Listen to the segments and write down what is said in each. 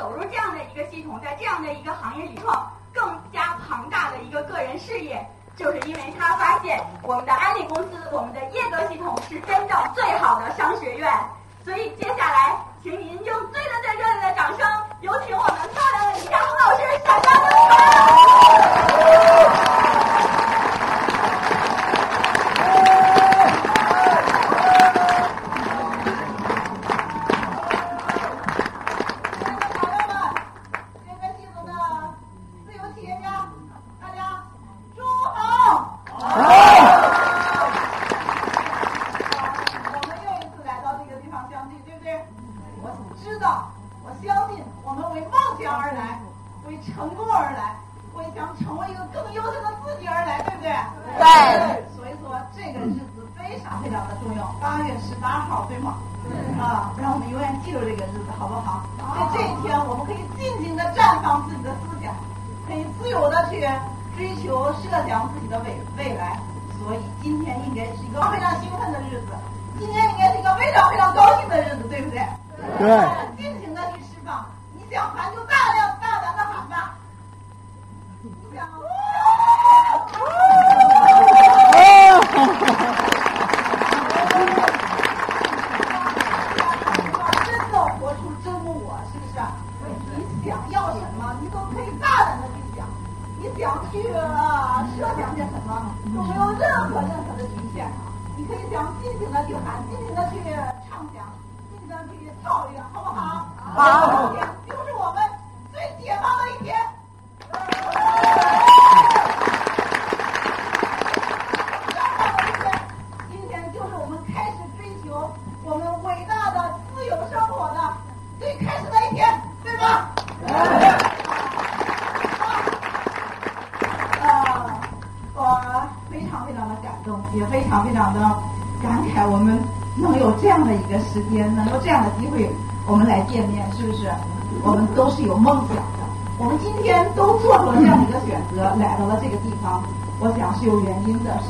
走入这样的一个系统，在这样的一个行业里创，更加庞大的一个个人事业，就是因为他发现我们的安利公司，我们的耶格系统是真正最好的商学院。所以接下来，请您用最最最热烈的掌声，有请我们漂亮的李佳红老师闪亮登场。やっ。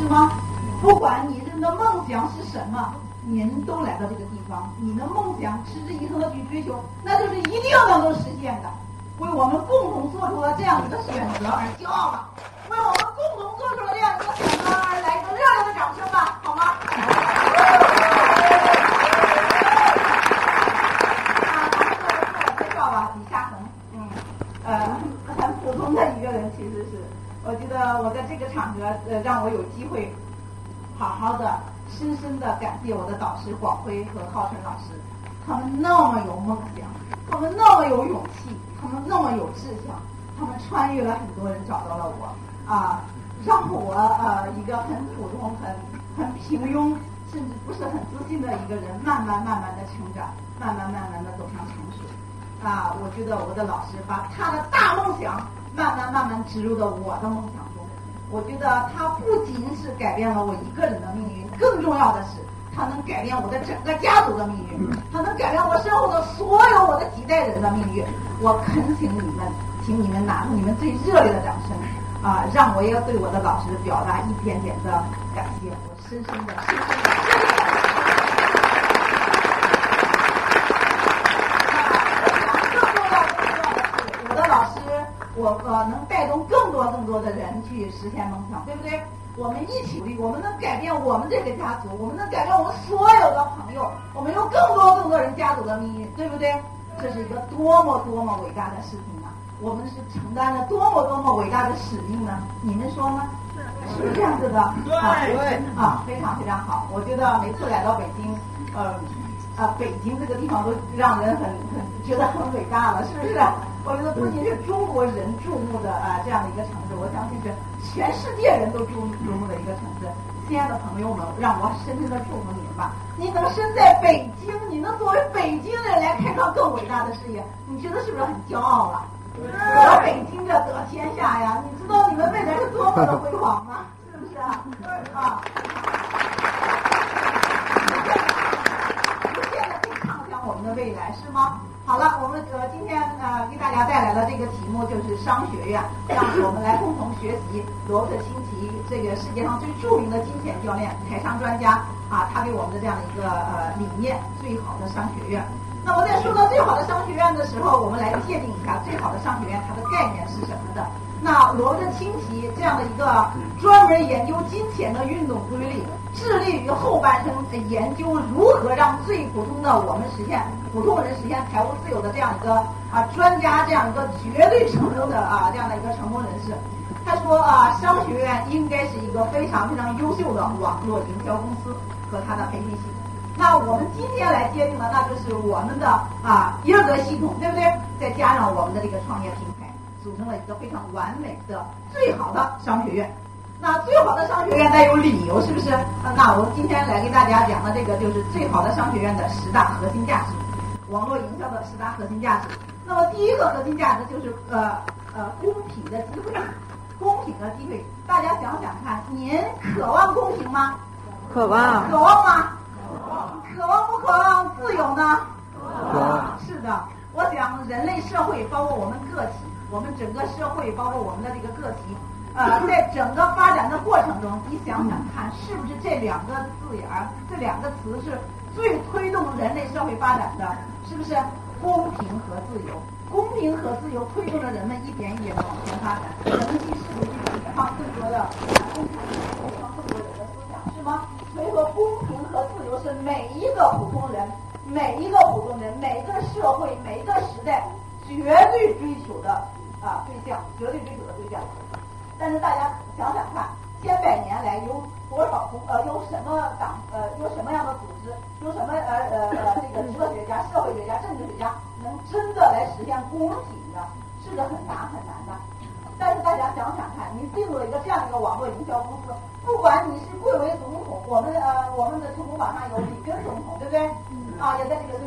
是吗？不管你的梦想是什么，您都来到这个地方，你的梦想持之以恒的去追求，那就是一定能够实现的。为我们共同做出了这样一个选择而骄傲吧！为我们共同做出了这样一个选择而来一个热烈的掌声吧，好吗？我觉得我在这个场合，呃，让我有机会好好的、深深的感谢我的导师广辉和浩辰老师，他们那么有梦想，他们那么有勇气，他们那么有志向，他们穿越了很多人找到了我，啊，让我呃一个很普通、很很平庸，甚至不是很自信的一个人，慢慢慢慢的成长，慢慢慢慢的走向成熟。啊，我觉得我的老师把他的大梦想。慢慢慢慢植入到我的梦想中，我觉得他不仅是改变了我一个人的命运，更重要的是，它能改变我的整个家族的命运，它能改变我身后的所有我的几代人的命运。我恳请你们，请你们拿出你们最热烈的掌声，啊，让我也对我的老师表达一点点的感谢，我深深的、深深的。我呃能带动更多更多的人去实现梦想，对不对？我们一起努力，我们能改变我们这个家族，我们能改变我们所有的朋友，我们有更多更多人家族的命运，对不对？这是一个多么多么伟大的事情啊！我们是承担了多么多么伟大的使命呢？你们说呢？是不是这样子的？对，啊，非常非常好。我觉得每次来到北京，呃，啊，北京这个地方都让人很很觉得很伟大了，是不是？我觉得不仅是中国人注目的啊这样的一个城市，我相信是全世界人都注注目的一个城市。亲爱的朋友们，让我深深的祝福你们吧！你能身在北京，你能作为北京人来开创更伟大的事业，你觉得是不是很骄傲了？得北京者得天下呀！你知道你们未来是多么的辉煌吗？是不是啊？啊！现在可以畅想我们的未来，是吗？好了，我们呃今天呃给大家带来的这个题目就是商学院，让我们来共同学习罗伯特清崎这个世界上最著名的金钱教练、财商专家啊，他给我们的这样的一个呃理念，最好的商学院。那么在说到最好的商学院的时候，我们来界定一下最好的商学院它的概念是什么的。那罗伯特清崎这样的一个专门研究金钱的运动规律，致力于后半生研究如何让最普通的我们实现普通人实现财务自由的这样一个啊专家，这样一个绝对成功的啊这样的一个成功人士。他说啊，商学院应该是一个非常非常优秀的网络营销公司和它的培训系统。那我们今天来界定的，那就是我们的啊耶格系统，对不对？再加上我们的这个创业品牌，组成了一个非常完美的最好的商学院。那最好的商学院带有理由，是不是？那我们今天来给大家讲的这个就是最好的商学院的十大核心价值，网络营销的十大核心价值。那么第一个核心价值就是呃呃公平的机会。公平的机会，大家想想看，您渴望公平吗？渴望。渴望吗？渴望不渴望自由呢？渴望。是的，我想人类社会，包括我们个体，我们整个社会，包括我们的这个个体，呃，在整个发展的过程中，你想想看，是不是这两个字眼儿，这两个词是最推动人类社会发展的？是不是公平和自由？公平和自由推动着人们一点一点的往前发展，人们去试图去解放更多的公平，解放更多人的思想，是吗？所以说，公平和自由是每一个普通人、每一个普通人、每个社会、每一个时代绝对追求的啊对象，绝对追求的对象。但是大家想想看，千百年来有多少呃有什么党呃有什么样的组织，有什么呃呃呃这个哲学家、社会学家、政治学家？能真的来实现公平的，是个很难很难的。但是大家想想看，你进入了一个这样一个网络营销公司，不管你是贵为总统，我们呃我们的成功榜上有里根总统，对不对？啊，也在这个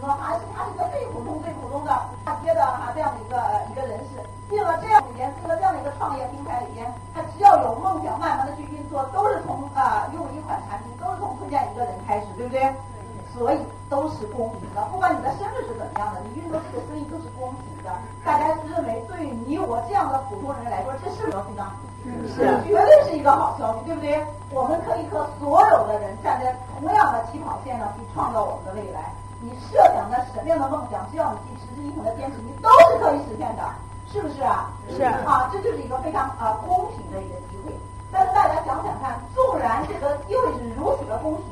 说还是他是个最普通最普通的大街的哈这样的一个一个人士，进了这样里面，进了这样的一个创业平台里边，他只要有梦想，慢慢的去运作，都是从啊用一款产品，都是从推荐一个人开始，对不对？所以都是公平的，不管你的身份是怎么样的，你运作这个生意都是公平的。大家认为，对于你我这样的普通人来说，这是不是非常？是，绝对是一个好消息，对不对？我们可以和所有的人站在同样的起跑线上去创造我们的未来。你设想的什么样的梦想，只要你去持之以恒的坚持，你都是可以实现的，是不是啊？是啊，这就是一个非常啊公平的一个机会。但是大家想想看，纵然这个意味着如此的公平。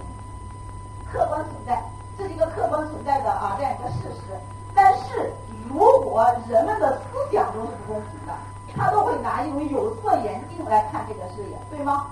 客观存在，这是一个客观存在的啊这样一个事实。但是如果人们的思想都是不公平的，他都会拿一种有色眼镜来看这个事业，对吗？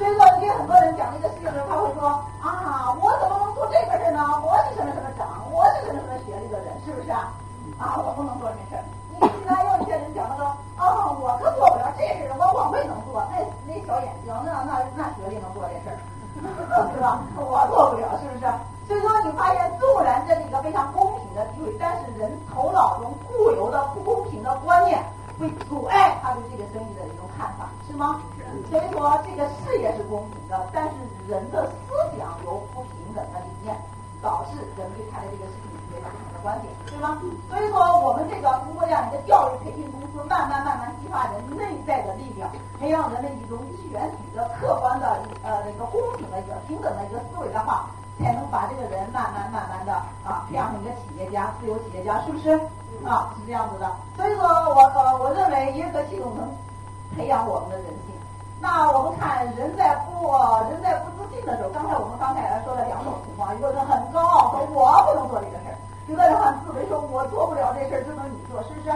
所以说，你给很多人讲这个事情的时候，他会说啊，我怎么能做这个事呢？我是什么什么长，我是什么什么学历的人，是不是啊？啊，我不能做这事儿。你现在有一些人讲他说，啊，我可做不了这事儿，我我会能做。那那小眼睛，那那那学历能做这事儿？是吧？我做不了，是不是？所以说，你发现纵然这是一个非常公平的机会，但是人头脑中固有的不公平的观念会阻碍他对这个生意的一种看法，是吗？所以说，这个事业是公平的，但是人的思想有不平等的理念，导致人对他的这个事情有不同的观点，对吗？所以说，我们这个通过这样一个教育培训公司，慢慢慢慢激发人内在的力量，培养人们一种选举的客观的呃那个公平的一个平等的一个思维的话，才能把这个人慢慢慢慢的啊培养成一个企业家、自由企业家，是不是？啊，是这样子的。所以说我呃我认为耶格系统能培养我们的人。那我们看人在不人在不自信的时候，刚才我们刚才说了两种情况，一个是很高傲，说我不能做这个事儿；一个人很自卑，说我做不了这事儿，只能你做，是不是？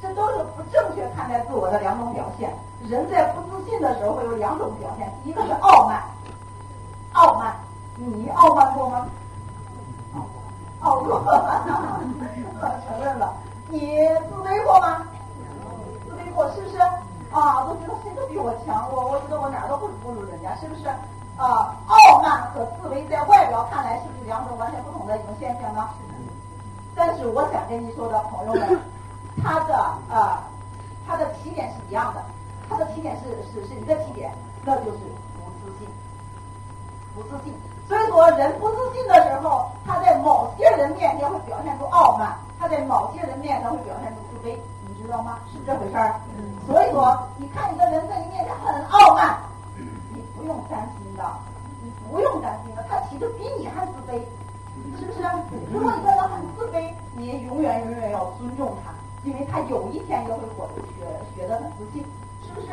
这都是不正确看待自我的两种表现。人在不自信的时候会有两种表现，一个是傲慢，傲慢，你傲慢过吗？是不是？啊，傲慢和自卑在外表看来是不是两种完全不同的一种现象呢？但是我想跟你说的朋友们，他的啊，他的起点是一样的，他的起点是是是一个起点，那就是不自信，不自信。所以说，人不自信的时候，他在某些人面前会表现出傲慢，他在某些人面前会表现出自卑。你知道吗？是这回事儿。所以说，你看一个人在你不用担心的，你不用担心的，他其实比你还自卑，是不是？如果一个人很自卑，你永远永远要尊重他，因为他有一天也会活学学的很自信，是不是？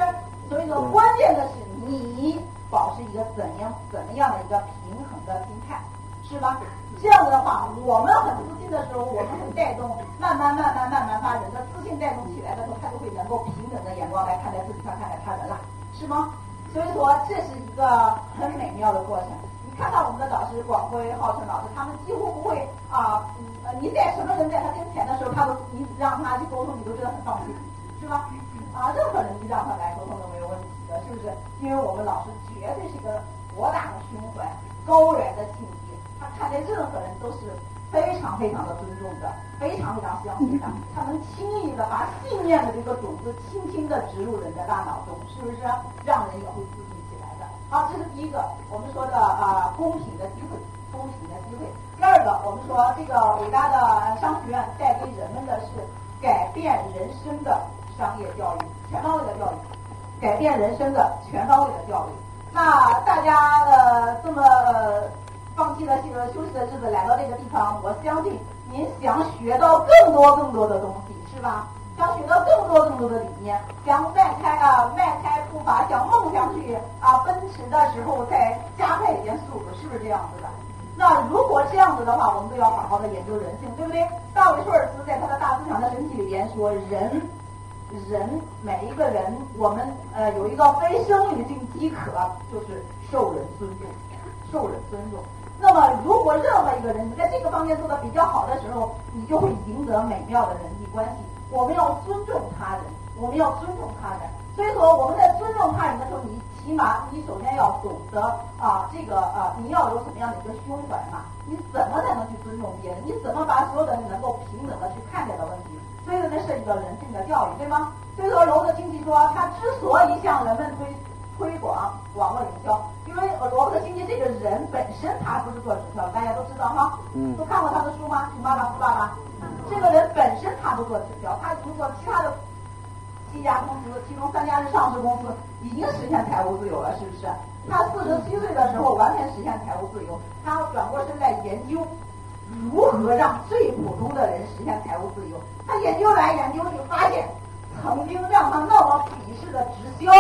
所以说，关键的是你保持一个怎样怎么样的一个平衡的心态，是吧？这样子的话，我们很自信的时候，我们会带动，慢慢慢慢慢慢把人的自信带动起来的时候，他就会能够平等的眼光来看待自己，看待他人了，是吗？所以说，这是一个很美妙的过程。看到我们的导师广辉、浩辰老师，他们几乎不会啊，呃，你在什么人在他跟前的时候，他都你让他去沟通，你都觉得很放心，是吧？啊，任何人你让他来沟通都没有问题的，是不是？因为我们老师绝对是一个博大的胸怀、高远的境界，他看待任何人都是非常非常的尊重的，非常非常相信的，他能轻易的把信念的这个种子轻轻的植入人的大脑中，是不是？让人也会会自信起来的。好，这是第一个，我们说的啊，公平的机会，公平的机会。第二个，我们说这个伟大的商学院带给人们的是改变人生的商业教育，全方位的教育，改变人生的全方位的教育。那大家呃这么放弃了这个休息的日子来到这个地方，我相信您想学到更多更多的东西，是吧？想学到更多更多的理念，想迈开啊迈开步伐，向梦想去啊奔驰的时候再加快一点速度，是不是这样子的？那如果这样子的话，我们都要好好的研究人性，对不对？大卫舒尔茨在他的《大思想的神奇》里边说，人人每一个人，我们呃有一个非生理性饥渴，就是受人尊重，受人尊重。那么，如果任何一个人你在这个方面做的比较好的时候，你就会赢得美妙的人际关系。我们要尊重他人，我们要尊重他人。所以说，我们在尊重他人的时候，你起码你首先要懂得啊，这个啊，你要有什么样的一个胸怀嘛？你怎么才能去尊重别人？你怎么把所有的人能够平等的去看待的问题？所以呢，涉及到人性的教育，对吗？所以说，罗伯特清崎说，他之所以向人们推推广网络营销，因为罗伯特清崎这个人本身他不是做直销，大家都知道哈，嗯都看过他的书吗？穷爸爸富爸爸，这个人本身他不做直销，他通过其他的七家公司，其中三家是上市公司，已经实现财务自由了，是不是？他四十七岁的时候完全实现财务自由，他转过身来研究如何让最普通的人实现财务自由。他研究来研究去，发现曾经让他那么鄙视的直销，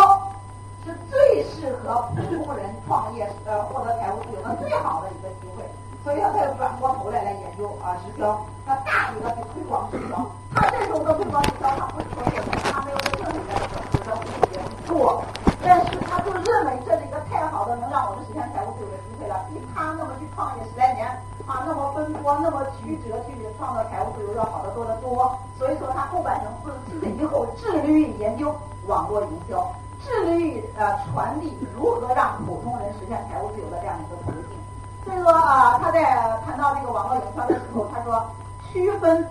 是最适合普通人创业呃获得财务自由的最好的一个机会。所以他才转过头来来研究啊直销，他大力的去推广直销。他这时候的推广直销，他不是说什么，他没有在正确的直销里面做，但是他就认为这是一个太好的能让我们实现财务自由的机会了，比他那么去创业十来年啊，那么奔波，那么曲折去创造财务自由要好得多得多。所以说他后半生四十七岁以后致力于研究网络营销，致力于呃传递如何让普通人实现财务自由的这样一个途径。所以说啊，他在谈到这个网络营销的时候，他说区分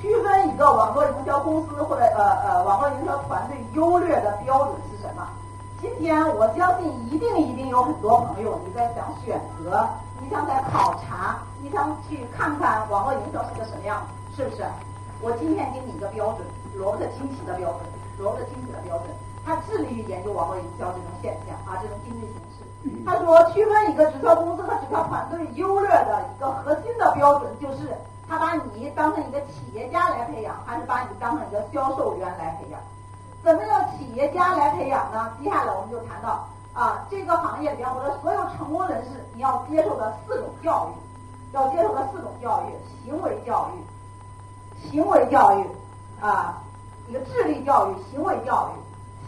区分一个网络营销公司或者呃呃网络营销团队优劣的标准是什么？今天我相信一定一定有很多朋友你在想选择，你想在考察，你想去看看网络营销是个什么样，是不是？我今天给你一个标准，罗伯特清奇的标准，罗伯特清奇的标准，他致力于研究网络营销这种现象啊，这种经济形式。他说，区分一个直销公司和直销团队优劣的一个核心的标准，就是他把你当成一个企业家来培养，还是把你当成一个销售员来培养？怎么叫企业家来培养呢？接下来我们就谈到啊，这个行业里边或者所有成功人士，你要接受的四种教育，要接受的四种教育：行为教育、行为教育啊，一个智力教育、行为教育、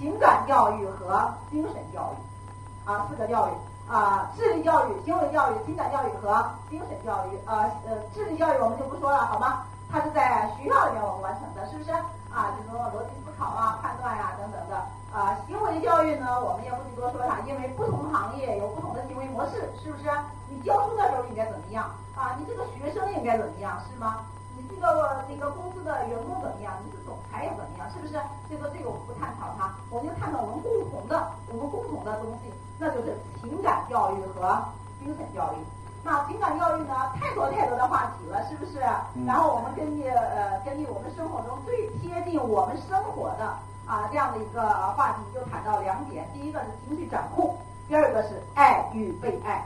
情感教育和精神教育。啊，四个教育啊，智力教育、行为教育、情感教育和精神教育。呃呃，智力教育我们就不说了，好吗？它是在学校里面我们完成的，是不是？啊，这种逻辑思考啊、判断呀、等等的。啊，行为教育呢，我们也不去多说它，因为不同行业有不同的行为模式，是不是？你教书的时候应该怎么样？啊，你这个学生应该怎么样，是吗？你这个那个公司的员工怎么样？你是总裁又怎么样？是不是？所以说这个我们不探讨它，我们就探讨我们共同的、我们共同的东西，那就是情感教育和精神教育。那情感教育呢，太多太多的话题了，是不是？然后我们根据呃根据我们生活中最贴近我们生活的啊这样的一个话题，就谈到两点：第一个是情绪掌控，第二个是爱与被爱。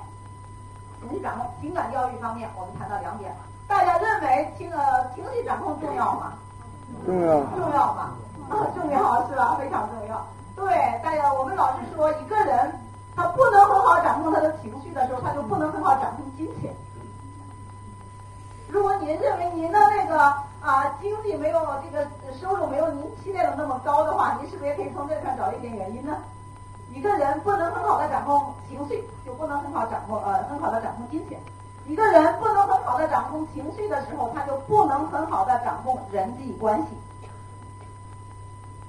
情绪掌控、情感教育方面，我们谈到两点。大家认为情呃情绪掌控重要吗？重要。重要吗？啊，重要是吧？非常重要。对，大家我们老是说，一个人他不能很好掌控他的情绪的时候，他就不能很好掌控金钱。如果您认为您的那个啊经济没有这个收入没有您期待的那么高的话，您是不是也可以从这上找一点原因呢？一个人不能很好的掌控情绪，就不能很好掌控呃很好的掌控金钱。一个人不能很好的掌控情绪的时候，他就不能很好的掌控人际关系。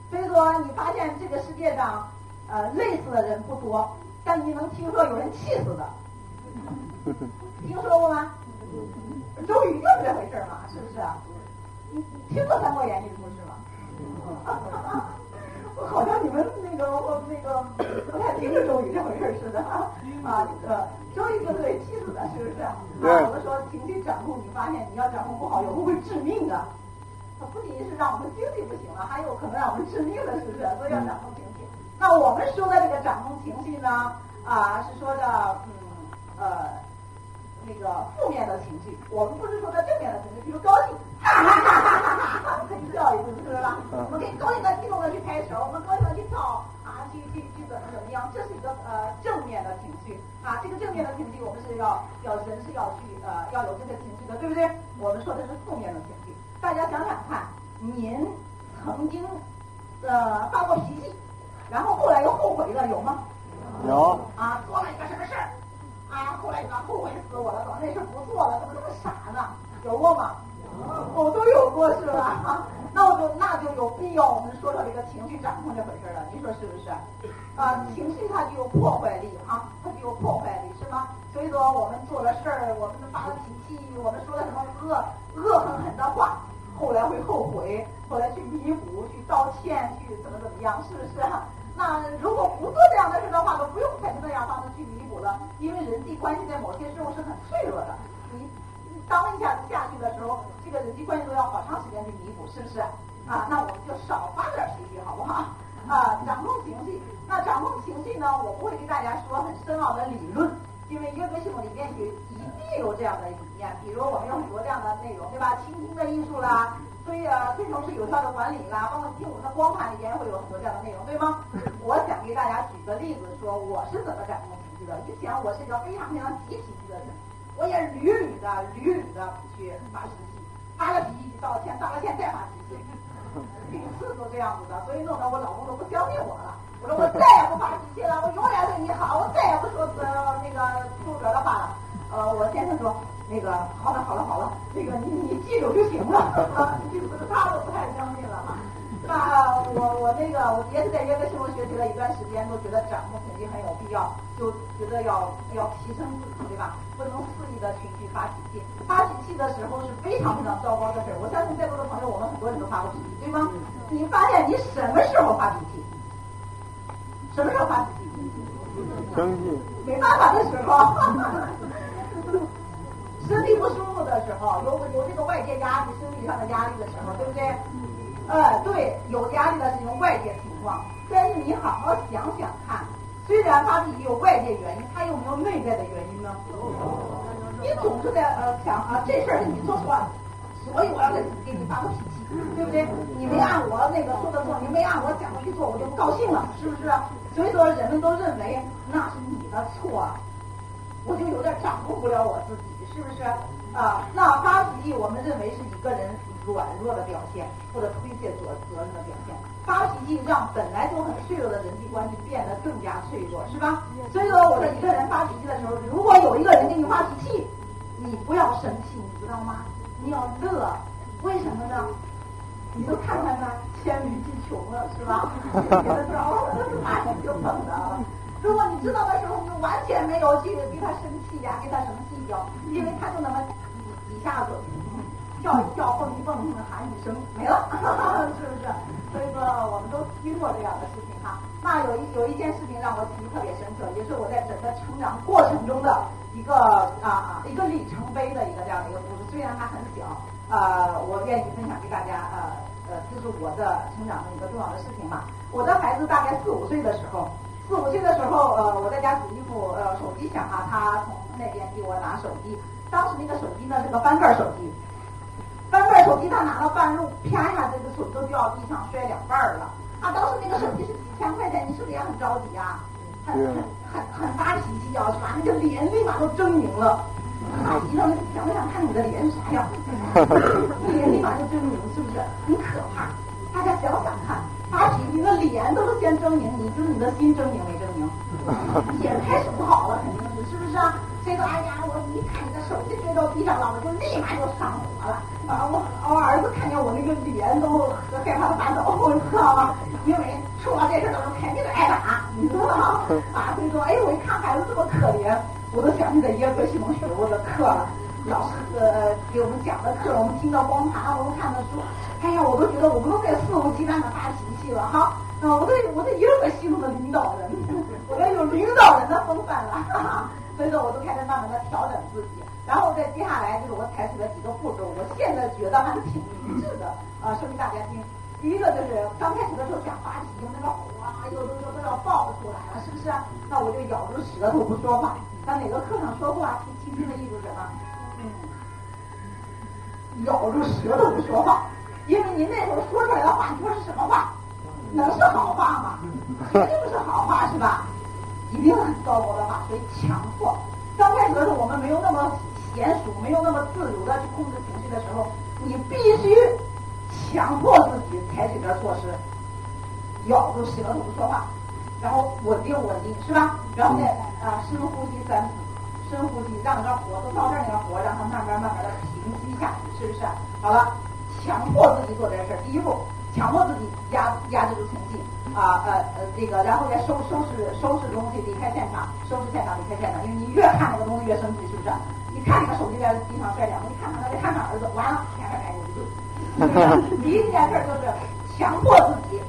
所以说，你发现这个世界上呃累死的人不多，但你能听说有人气死的？听说过吗？周瑜就是这回事嘛，是不是？你听过《三国演义》的故事吗？好像你们那个我那个不太听周瑜这回事似的啊，呃，周瑜就是被气死的，是不是？啊，我们说情绪掌控，你发现你要掌控不好，有时候会致命的。它不仅仅是让我们经济不行了，还有可能让我们致命的，是不是？所以要掌控情绪。那我们说的这个掌控情绪呢，啊，是说的，嗯，呃，那个负面的情绪。我们不是说的正面的情绪，比如高兴，哈哈哈哈哈哈，可以笑一次，是不是？我们可以高兴的、激动的去拍手，我们高兴的去跳啊，去去去怎么怎么样？这是一个呃正面的情绪啊。这个正面的情绪，我们是要要人是要去呃要有这个情绪的，对不对？我们说的是负面的情绪。大家想想看，您曾经呃发过脾气，然后后来又后悔了，有吗？有。啊，做了一个什么事儿，啊，后来你后悔死我了，怎么那事不做了，怎么这么傻呢？有过吗？我都有过，是吧？那我就那就有必要我们说说这个情绪掌控这回事了，您说是不是？啊，情绪它具有破坏力啊，它具有破坏力，是吗？所以说我们做了事儿，我们发了脾气，我们说了什么恶恶狠狠的话。后来会后悔，后来去弥补、去道歉、去怎么怎么样，是不是？那如果不做这样的事的话，都不用采取那样方式去弥补了，因为人际关系在某些时候是很脆弱的。你当一下子下去的时候，这个人际关系都要好长时间去弥补，是不是？啊，那我们就少发点脾气，好不好？啊，掌控情绪。那掌控情绪呢？我不会给大家说很深奥的理论。因为约克系统里面有一定有这样的理念，比如我们有很多这样的内容，对吧？倾听的艺术啦，推呃推崇是有效的管理啦，包括听我们的光盘里边会有很多这样的内容，对吗？我想给大家举个例子，说我是怎么改变情绪的。以前我是一个非常非常急脾气的人，我也屡屡的屡屡的去发脾气，发了脾气道歉，道了歉再发脾气，屡次都这样子的，所以弄得我老公都不相信我了。我说我再也不发脾气了，我永远对你好，我再也不说呃那个出格的话了。呃，我先生说那个好了好了好了，那个你你记住就行了。他都不太相信了哈。那我我那个我也是在约克生活学习了一段时间，都觉得掌控肯定很有必要，就觉得要要提升自己，对吧？不能肆意的情绪发脾气，发脾气的时候是非常非常糟糕的事儿。我相信在座的朋友，我们很多人都发过脾气，对吗？你发现你什么时候发脾气？什么时候发脾气？生气。没办法的时候，身体不舒服的时候，有有这个外界压力、身体上的压力的时候，对不对？呃，对，有压力的这种外界情况。但是你好好想想看，虽然发脾气有外界原因，它有没有内在的原因呢？你总是在呃想啊，这事儿是你做错了，所以我要给给你发个脾气。对不对？你没按我那个说的做，你没按我讲的去做，我就不高兴了，是不是？所以说，人们都认为那是你的错，我就有点掌控不了我自己，是不是？啊，那发脾气，我们认为是一个人软弱的表现，或者推卸责责任的表现。发脾气让本来就很脆弱的人际关系变得更加脆弱，是吧？所以说，我说一个人发脾气的时候，如果有一个人给你发脾气，你不要生气，你知道吗？你要乐，为什么呢？你就看看他黔驴技穷了，是吧？别的招了，他就就懂了。如果你知道的时候，你就完全没有去给他生气呀，给他什么计因为他就那么一下子跳一跳，蹦一蹦，喊一声没了，是不是？所以说，我们都听过这样的事情哈。那有一有一件事情让我记忆特别深刻，也是我在整个成长过程中的一个啊一个里程碑的一个这样的一个故事，虽然它很小。呃，我愿意分享给大家，呃呃，这是我的成长的一个重要的事情吧。我的孩子大概四五岁的时候，四五岁的时候，呃，我在家洗衣服，呃，手机响啊，他从那边给我拿手机。当时那个手机呢是个翻盖手机，翻盖手机他拿到半路，啪一下这个手机都掉地上摔两半了。啊，当时那个手机是几千块钱，你是不是也很着急啊？很很很很发脾气啊，是吧？那个脸立马都狰狞了。啊，一到那想不想看你的脸是啥样？脸立马就狰狞，是不是？很可怕。大家想想看，发脾气，那脸都是先狰狞，你就是你的心狰狞没狰狞？也开始不好了，肯定是，是不是啊？所以说，哎呀，我一看你的手机摔到地上了，我就立马就上火了。啊，我我儿子看见我那个脸都害怕的发抖，你知道吗？因为出了这事儿，肯定得挨打，你知道吗？啊，所以说，哎，我一看孩子这么可怜，我都想起在耶格系统学过的课了，老师呃给我们讲的课，我们听到光盘，我们看的书，哎呀，我都觉得我们都在肆无忌惮的发脾气了哈。啊，我这我这耶格系统的领导人，我这有领导人的风范了。哈哈所以说，我都开始慢慢的调整自己，然后再接下来就是我采取了几个步骤，我现在觉得还是挺明智的啊，说给大家听。第一个就是刚开始的时候想发脾气，那个火啊，有的时候都要爆出来了，是不是？那我就咬住舌头不说话。在哪个课上说话，听听的意思什么？嗯，咬住舌头不说话，因为您那会儿说出来的话，你说是什么话？能是好话吗？肯定不是好话，是吧？一定很糟糕的话，所以强迫。刚开始的时候，我们没有那么娴熟，没有那么自如的去控制情绪的时候，你必须强迫自己采取点措施，咬住舌头不说话，然后稳定稳定，是吧？然后再啊深呼吸三次，深呼吸，让这火都到这儿那个火，让它慢慢慢慢的平息下去，是不是？好了，强迫自己做这件事儿，第一步，强迫自己压压制住情绪。啊呃呃，这个，然后再收收拾收拾东西，离开现场，收拾现场，离开现场。因为你越看那个东西越生气，是不是？你看那个手机在地上摔两个，你看看他，再看看儿子，完了，啪啪啪就一顿。第一件事就是强迫自己，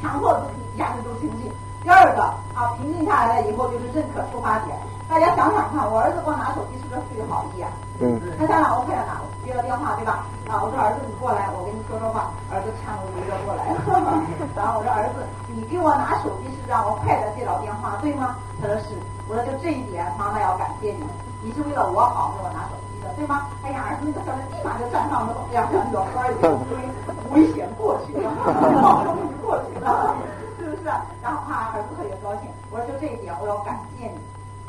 强迫自己压制住情绪。第二个啊，平静下来了以后就是认可出发点。大家想想看，我儿子给我拿手机是不是出于好意啊？嗯。他想想，我快点拿，接了电话对吧？啊，我说儿子你过来，我跟你说说话。儿子颤抖着着过来了。然后我说儿子，你给我拿手机是让我快点接到电话对吗？他说是。我说就这一点，妈妈要感谢你，你是为了我好给我拿手机的对吗？哎呀，儿子那个小人立马就站上了，哎呀，小花有危危险过去了，好容易过去了，是不是？然后啊，儿子特别高兴。我说就这一点，我要感谢你。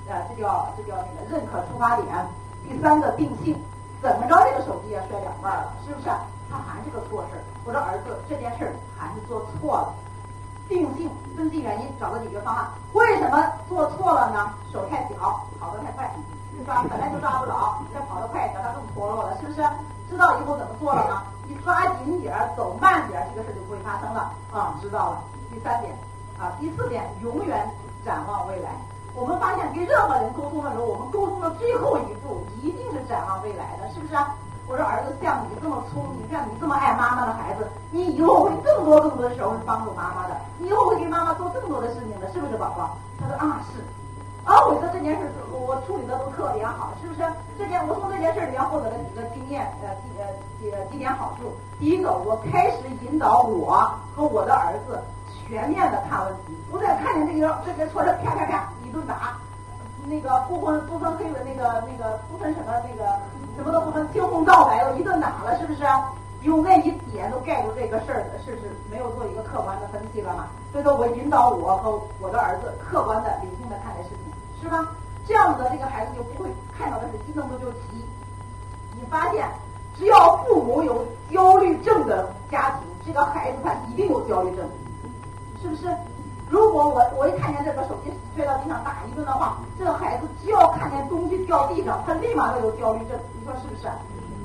呃，这叫这叫那个认可出发点。第三个定性，怎么着这个手机也摔两半了，是不是？他还是个错事儿。我说儿子，这件事儿还是做错了。定性，分析原因，找个解决方案。为什么做错了呢？手太小，跑得太快，抓本来就抓不着，再跑得快，点，他更脱落了，是不是？知道以后怎么做了吗？你抓紧点儿，走慢点儿，这个事儿就不会发生了。啊，知道了。第三点，啊，第四点，永远展望未来。我们发现跟任何人沟通的时候，我们沟通的最后一步一定是展望未来的，是不是？我说儿子，像你这么聪明，像你这么爱妈妈的孩子，你以后会更多更多的时候是帮助妈妈的，你以后会给妈妈做更多的事情的，是不是，宝宝？他说啊是。啊，我说这件事我处理的都特别好，是不是？这件我从这件事里面获得了几个经验，呃，几呃几几点好处。第一个，我开始引导我和我的儿子全面的看问题，不再看见这个这个错事啪啪啪。就打，那个不分不分黑的那个那个不分什么那个什么都不分青红皂白我一顿打了是不是？用那一点都盖住这个事儿的，是是没有做一个客观的分析了嘛？所以说我引导我和我的儿子客观的理性的看待事情，是吧？这样子的这个孩子就不会看到的是激动的就急。你发现只要父母有焦虑症的家庭，这个孩子他一定有焦虑症，是不是？如果我我一看见这个手机摔到地上打一顿的话，这个孩子只要看见东西掉地上，他立马就有焦虑症，你说是不是？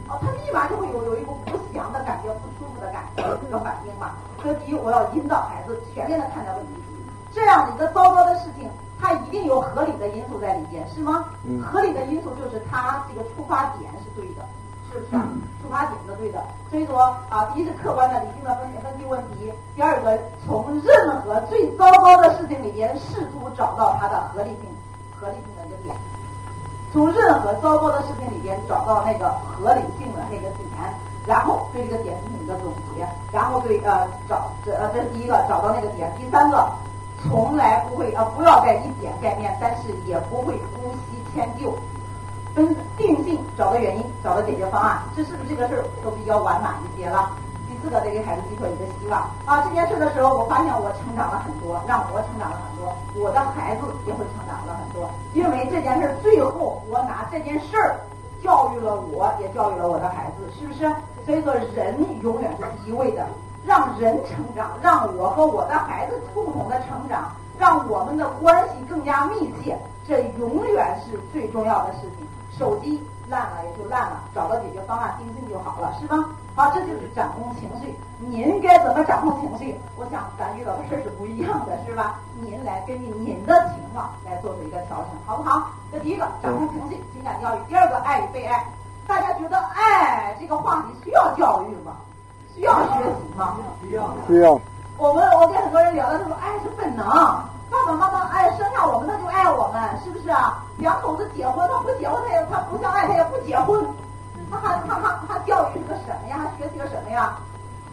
哦，他立马就会有有一股不祥的感觉、不舒服的感觉这个反应嘛。所以第一，我要引导孩子全面的看待问题，这样的一个糟糕的事情，它一定有合理的因素在里边，是吗？合理的因素就是他这个出发点是对的。是不是啊？出发点是对的，所以说啊，第一是客观的、理性的分析分析问题；第二个，从任何最糟糕的事情里边试图找到它的合理性、合理性的一个点。从任何糟糕的事情里边找到那个合理性的那个点，然后对这个点进行一个总结，然后对呃找这呃这是第一个找到那个点。第三个，从来不会呃不要再一点概念，但是也不会姑息迁就，跟定性找到原因，找到解决方案，这是不是这个事儿都比较完满一些了？第四个，再给孩子寄托一个希望啊！这件事的时候，我发现我成长了很多，让我成长了很多，我的孩子也会成长了很多，因为这件事最后我拿这件事儿教育了我，也教育了我的孩子，是不是？所以说，人永远是第一位的。让人成长，让我和我的孩子共同的成长，让我们的关系更加密切，这永远是最重要的事情。手机烂了也就烂了，找到解决方案，钉钉就好了，是吧？好，这就是掌控情绪。您该怎么掌控情绪？我想咱遇到的事是不一样的，是吧？您来根据您的情况来做出一个调整，好不好？这第一个掌控情绪，情感教育；第二个爱与被爱。大家觉得爱这个话题需要教育吗？需要学习吗？需要。需要。我们我跟很多人聊的时候，爱是本能。爸爸妈妈爱生下我们，他就爱我们，是不是啊？两口子结婚，他不结婚，他也他不相爱，他也不结婚。他还他他他教育是个什么呀？他学习个什么呀？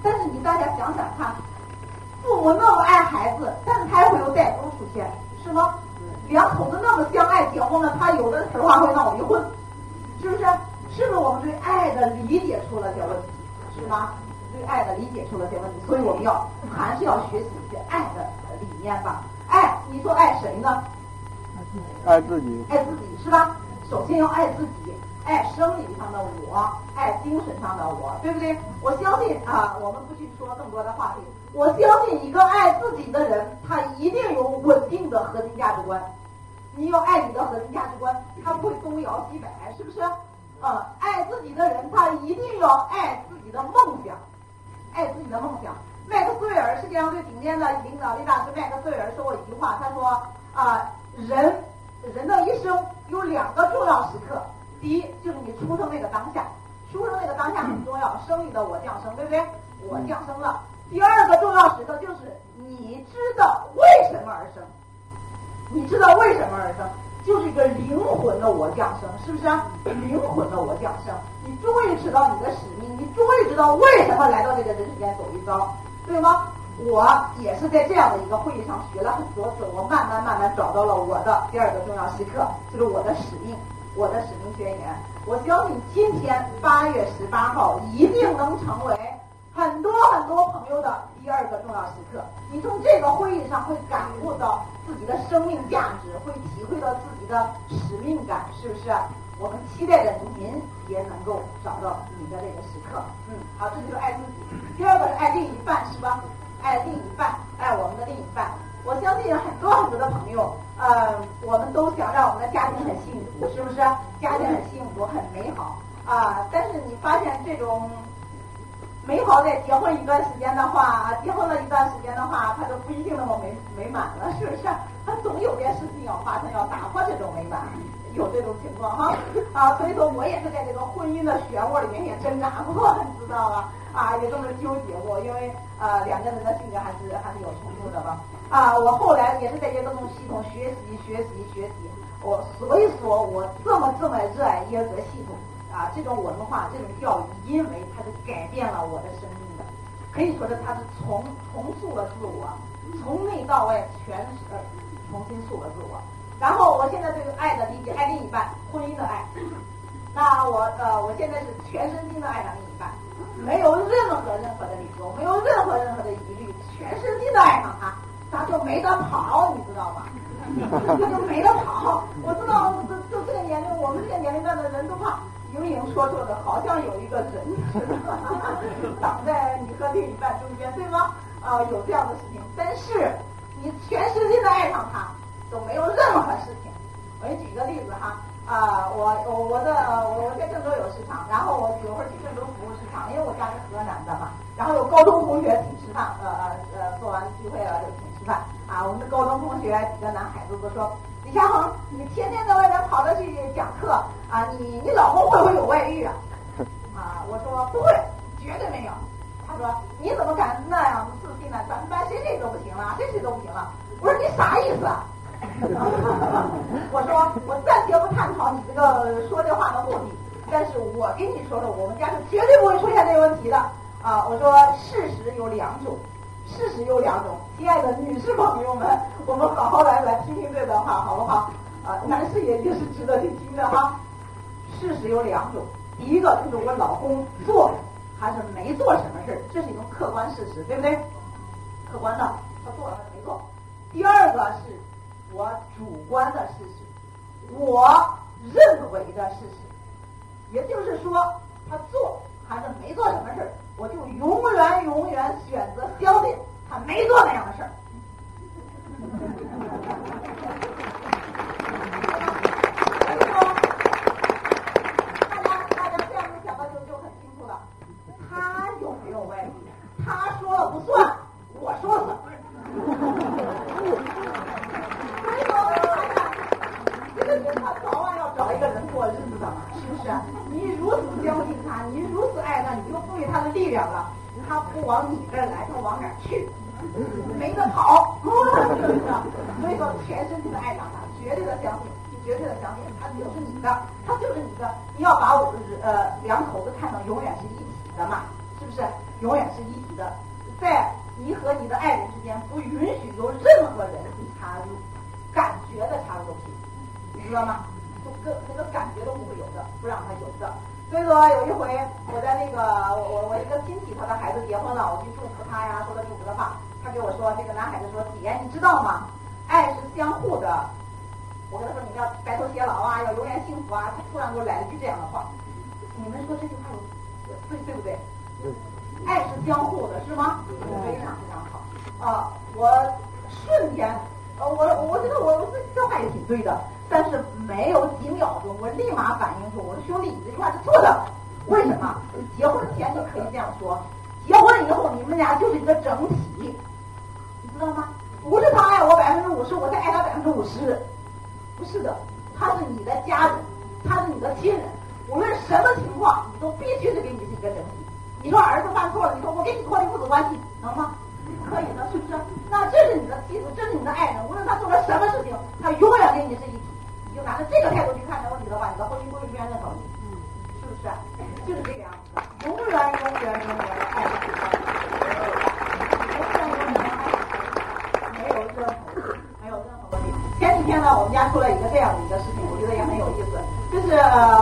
但是你大家想想看，父母那么爱孩子，但是他也会有代沟出现，是吗？两口子那么相爱，结婚了，他有的时候还会闹离婚，是不是？是不是我们对爱的理解出了点问题？是吗？对爱的理解出了些问题，所以我们要还是要学习一些爱的理念吧。爱，你说爱谁呢？爱自己。爱自己是吧？首先要爱自己，爱生理上的我，爱精神上的我，对不对？我相信啊，我们不去说更多的话题。我相信一个爱自己的人，他一定有稳定的核心价值观。你要爱你的核心价值观，他不会东摇西摆，是不是？呃，爱自己的人，他一定要爱自己的梦想。爱自己的梦想。麦克斯韦尔世界上最顶尖的领导力大师麦克斯韦尔说过一句话，他说啊，人人的一生有两个重要时刻，第一就是你出生那个当下，出生那个当下很重要，生育的我降生，对不对？我降生了。第二个重要时刻就是你知道为什么而生，你知道为什么而生。就是一个灵魂的我降生，是不是？灵魂的我降生，你终于知道你的使命，你终于知道为什么来到这个人世间走一遭，对吗？我也是在这样的一个会议上学了很多次，我慢慢慢慢找到了我的第二个重要时刻，就是我的使命，我的使命宣言。我相信今天八月十八号一定能成为。很多很多朋友的第二个重要时刻，你从这个会议上会感悟到自己的生命价值，会体会到自己的使命感，是不是？我们期待着您也能够找到你的这个时刻。嗯，好，这就是爱自己。第二个是爱另一半，是吧？爱另一半，爱我们的另一半。我相信很多很多的朋友，呃，我们都想让我们的家庭很幸福，是不是？家庭很幸福，很美好啊！但是你发现这种。美好在结婚一段时间的话，结婚了一段时间的话，他都不一定那么美美满了，是不是？他总有件事情要发生，要打破这种美满，有这种情况哈啊，所以说我也是在这个婚姻的漩涡里面也挣扎过，你知道吧？啊，也这么纠结过，因为呃两个人的性格还是还是有冲突的吧？啊，我后来也是在这种系统学习学习学习，我所以说我这么这么热爱耶格系统。啊，这种文化，这种教育，因为它是改变了我的生命的，可以说是它是重重塑了自我，从内到外全是重新塑了自我。然后我现在对爱的理解，爱另一半，婚姻的爱，那我呃，我现在是全身心的爱上另一半，没有任何任何的理由，没有任何任何的疑虑，全身心的爱上他，他就没得跑，你知道吗？他就没得跑。我知道，就就这个年龄，我们这个年龄段的人都怕。莹莹说说的，好像有一个人 挡在你和另一半中间，对吗？啊，有这样的事情。但是你全身心的爱上他，都没有任何事情。我给你举个例子哈，啊，我我我的我在郑州有市场，然后我有会儿去郑州服务市场，因为我家是河南的嘛。然后有高中同学请吃饭，呃呃呃，做完聚会了就请吃饭。啊，我们的高中同学几个男孩子都说。李佳恒，你天天在外面跑着去讲课啊，你你老公会不会有外遇啊？啊，我说不会，绝对没有。他说你怎么敢那样自信呢？咱们班谁谁都不行了，谁谁都不行了。我说你啥意思？啊？我说，我暂且不探讨你这个说这话的目的，但是我跟你说说，我们家是绝对不会出现这个问题的啊！我说，事实有两种，事实有两种，亲爱的女士朋友们，我们好好来来听听这段话，好不好？啊，男士也也是值得去听的哈。事实有两种，第一个就是我老公做还是没做什么事儿，这是一种客观事实，对不对？客观的，他做了还是没做。第二个是。我主观的事实我认为的事实。也就是说他做还是没做什么事儿我就永远永远选择消灭他没做那样的事儿。你知道吗？爱是相互的。我跟他说：“你要白头偕老啊，要永远幸福啊。”他突然给我来了一句这样的话：“你们说这句话有对对不对？”爱是相互的，是吗？非常非常好。啊，我瞬间，呃，我我觉得我我自己这话也挺对的，但是没有几秒钟，我立马反应说：“我说兄弟，你这句话是错的。为什么？结婚前你可以这样说，结婚以后你们俩就是一个整体，你知道吗？”不是他爱我百分之五十我再爱他百分之五十。不是的他是你的家人他是你的亲人。无论什么情况你都必须得给你是一个整体你说儿子犯错了你说我跟你脱离父子关系能吗？可以的是不是？那这是你的妻子这是你的爱人无论他做了什么事情他永远跟你是一体。你就拿着这个态度去看待问题的话你的婚姻不会永远的倒闭是不是？就是这个样子。的永远永远永远的爱今天呢我们家出了一个这样的一个事情我觉得也很有意思。就是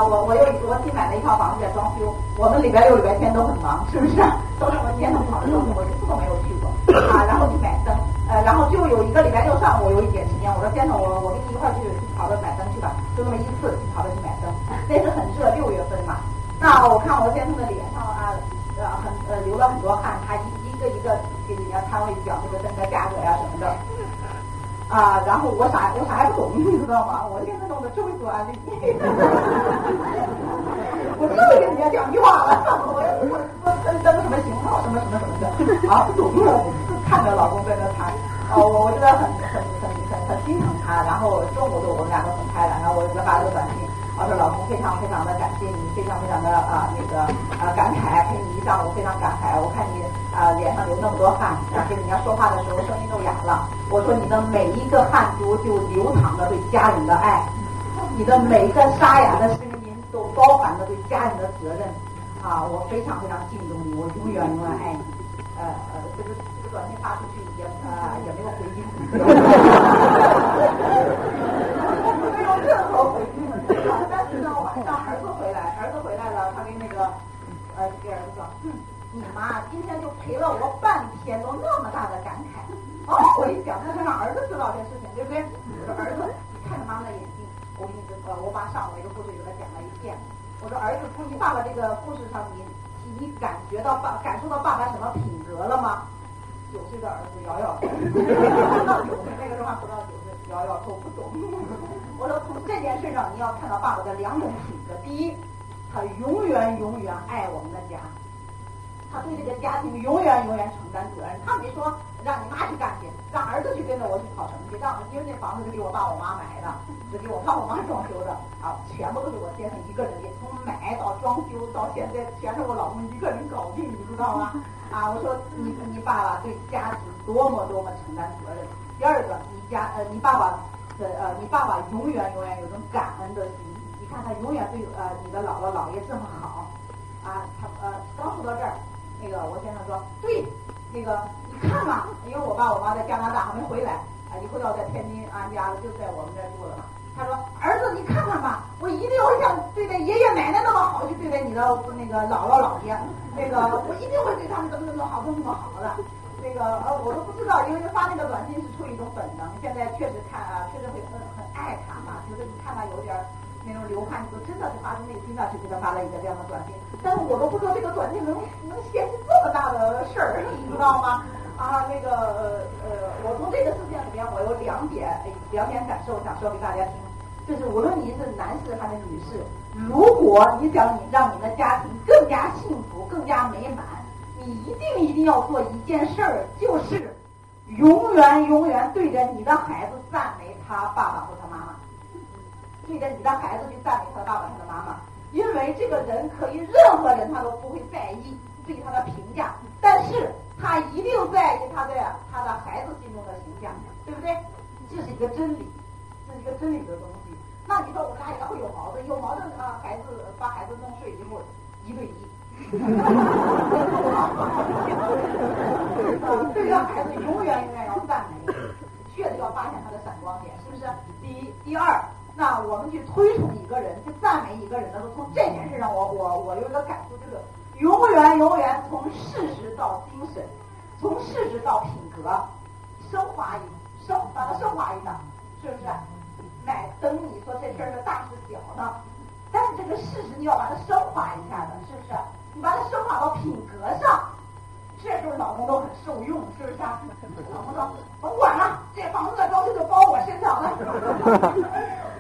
我我又我新买了一套房子在装修我们礼拜六礼拜天都很忙是不是？都是我们天跑着时我一次都没有去过。啊然后去买灯呃然后就有一个礼拜六上午我有一点时间我说先生我我跟你一块儿去去跑着买灯去吧就那么一次跑着去买灯。那是很热六月份嘛。那我看我先生啊，然后我啥我啥也不懂，你知道吗？我现在弄得这么不安定，我就跟人家讲句话了，我我我登登什么型号，什么什么什么的，啊，不懂了，看着老公在那谈，啊，我我觉得很很很很很心疼他，然后中午的我们两个很开朗，然后我就发了个短信。我说老公非常非常的感谢你，非常非常的啊那个啊感慨，陪你一上午非常感慨。我看你啊脸上流那么多汗然后跟人家说话的时候声音都哑了。我说你的每一个汗珠就流淌着对家人的爱你的每一个沙哑的声音都包含着对家人的责任。啊我非常非常敬重你我永远永远爱你。呃呃这个这个短信发出去也呃也没有回音。没有任何回应但是呢晚上还会陪了我半天都那么大的感慨。哦我一想那他让儿子知道这事情对不对我说儿子你看着妈妈的眼睛我给你呃我把上午那个故事给他讲了一遍。我说儿子从你爸爸这个故事上你你感觉到爸感受到爸爸什么品格了吗？九岁的儿子瑶瑶不到九岁那个时候还不到九岁瑶瑶说我不懂我说从这件事上你要看到爸爸的两种品格第一他永远永远爱我们的家他对这个家庭永远永远承担责任。他没说让你妈去干去，让儿子去跟着我去跑城去，让因为那房子是给我爸我妈买的，是给我爸我妈装修的啊，全部都是我先生一个人，从买到装修到现在，全是我老公一个人搞定，你知道吗？啊，我说你你爸爸对家庭多么多么承担责任。第二个，你家呃你爸爸的呃你爸爸永远永远有种感恩的心，你看他永远对呃你的姥姥姥爷这么好，啊他呃刚说到这儿。那个我先生说对那个你看嘛因为我爸我妈在加拿大还没回来啊以后要在天津安家了就在我们这儿住了嘛。他说儿子你看看吧我一定会像对待爷爷奶奶那么好去对待你的那个姥姥姥爷。那个我一定会对他们怎么怎么好怎么怎么好的。那个呃我都不知道因为他发那个短信是出于一种本能现在确实看啊确实会很很爱他嘛觉得你看他有点儿那种流汗，你都真的是发自内心的去给他发了一个这样的短信。但是我都不知道这个短信能能掀起这么大的事儿，你知道吗？”啊，那个呃，我从这个事件里面，我有两点两点感受想说给大家听，就是无论你是男士还是女士，如果你想你让你的家庭更加幸福、更加美满，你一定一定要做一件事儿，就是永远永远对着你的孩子赞美他爸爸或他对着你的孩子去赞美他的爸爸、他的妈妈，因为这个人可以任何人他都不会在意对他的评价，但是。他一定在意他在他的孩子心中的形象，对不对？这是一个真理，这是一个真理的东西。那你说我们俩也会有矛盾，有矛盾啊？孩子把孩子弄睡以后，一对一，对 着孩子永远永远要赞美，确实要发现他的闪光点，是不是？第一，第二，那我们去推崇一个人，去赞美一个人的时候，从这件事上，我我我有一个感触，就是。永远永远从事实到精神，从事实到品格，升华一升把它升华一档，是不是？乃等你说这事儿的大是小呢，但是这个事实你要把它升华一下的，是不是？你把它升华到品格上，这时候老公都很受用，是不是？老公说甭管了，这房子的装修就包我身上了。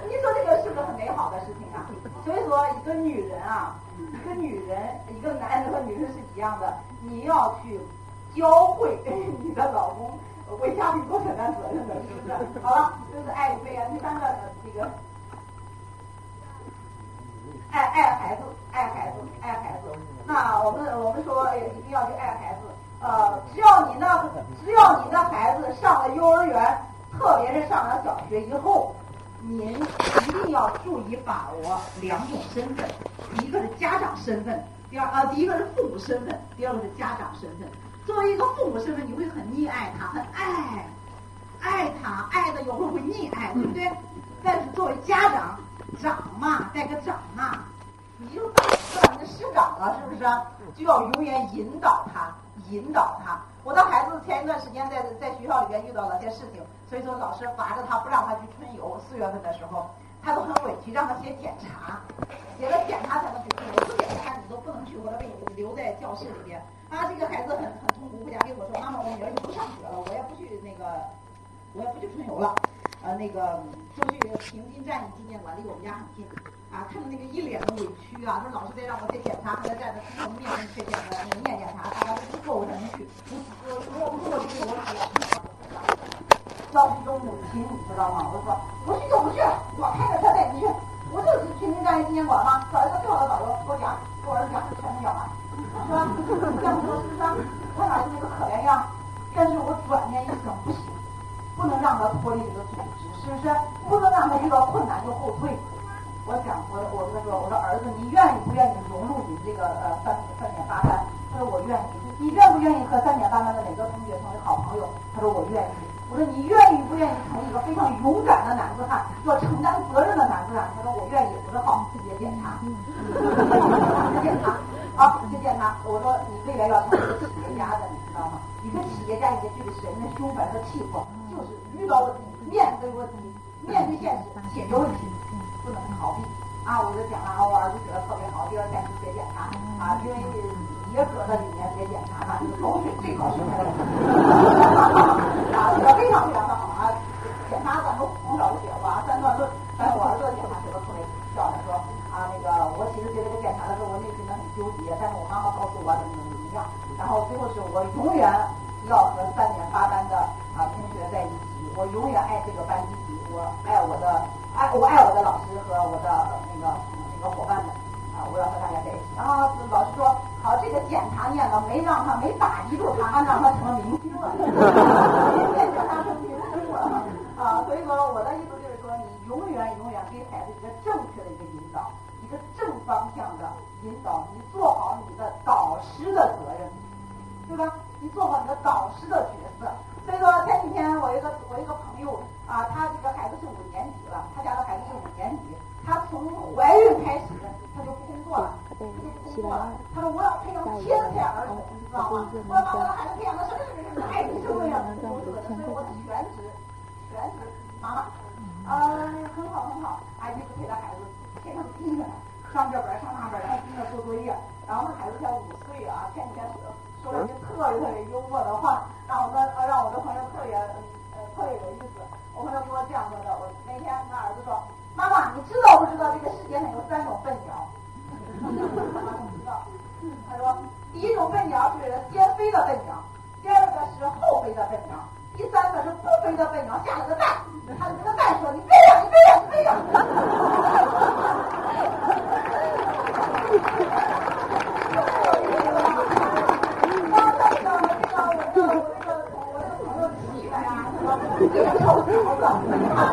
你说这个是不是很美好的事情啊？所以说一个女人啊。一个女人，一个男人和女人是一样的，你要去教会你的老公为家庭多承担责任的，是不是？好了，这是爱对呀。第三个，这个爱爱孩子，爱孩子，爱孩子。那我们我们说一定要去爱孩子。呃，只要你那，只要你的孩子上了幼儿园，特别是上了小学以后。您一定要注意把握两种身份，一个是家长身份，第二啊，第一个是父母身份，第二个是家长身份。作为一个父母身份，你会很溺爱他，很爱，爱他，爱的有时候会溺爱，对不对？但是作为家长，长嘛，带个长嘛，你就当我们的师长了，是不是？就要永远引导他，引导他。我的孩子前一段时间在在学校里边遇到了些事情，所以说老师罚着他不让他去春游。四月份的时候，他都很委屈，让他写检查，写了检查才能去春游，不检查你都不能去，我被你留在教室里边。他，这个孩子很很痛苦，回家跟我说：“妈妈，我女儿就不上学了，我也不去那个，我也不去春游了。”呃，那个就去平津战役纪念馆，离我们家很近。啊，看到那个一脸的委屈啊，说老师在让我再检查，还在站在师生面前去检那个面检查，大家都不够我才能去。我我我我去，我说，要一种母亲，你知道吗？我说，不去就不去，我开着车带你去。我就是平津战役纪念馆吗？找一个最好的导游，给我讲，给我儿子讲，全能讲完，是吧？这样说是不是？他哪是那个可怜样？但是我转念一想，不行，不能让他脱离这个组织，是不是？不能让他遇到困难就后退。我想，我我跟他说，我说儿子，你愿意不愿意融入你这个呃三三点八班？他说我愿意。你愿不愿意和三点八班的哪个同学成为好朋友？他说我愿意。我说你愿意不愿意成为一个非常勇敢的男子汉，要承担责任的男子汉？他说我愿意。我说好，直接检查，直接检查，好，直接检查。我说你未来要成为一个企业家的，你知道吗？一个企业家应该具备什么胸怀和气魄？就是遇到问题，面对问题，面对现实，解决问题。不能逃避啊！我就讲了啊，我儿子学的特别好，第二天去写检查啊，因为也搁在里面写检查呢，高水最高水平的啊，写的非常非常的好啊！检查咱们从小就写吧，三段论，纠结，但是我妈妈告诉我怎么怎么怎么样，然后最后是我永远要和三年八班的啊同学在一起，我永远爱这个班级，我爱我的。爱我爱我的老师和我的那个那个伙伴们啊，我要和大家在一起。然后老师说，好，这个检查念了，没让他没打击住他，还让他成了明星了，变成他成明星了啊。所以说，我的意思就是说，你永远永远给孩子一个正笨鸟是先飞的笨鸟，第二个是后飞的笨鸟，第三个是不飞的笨鸟，下了个蛋，他这个蛋说你飞呀，你飞呀，你飞呀。哈哈哈哈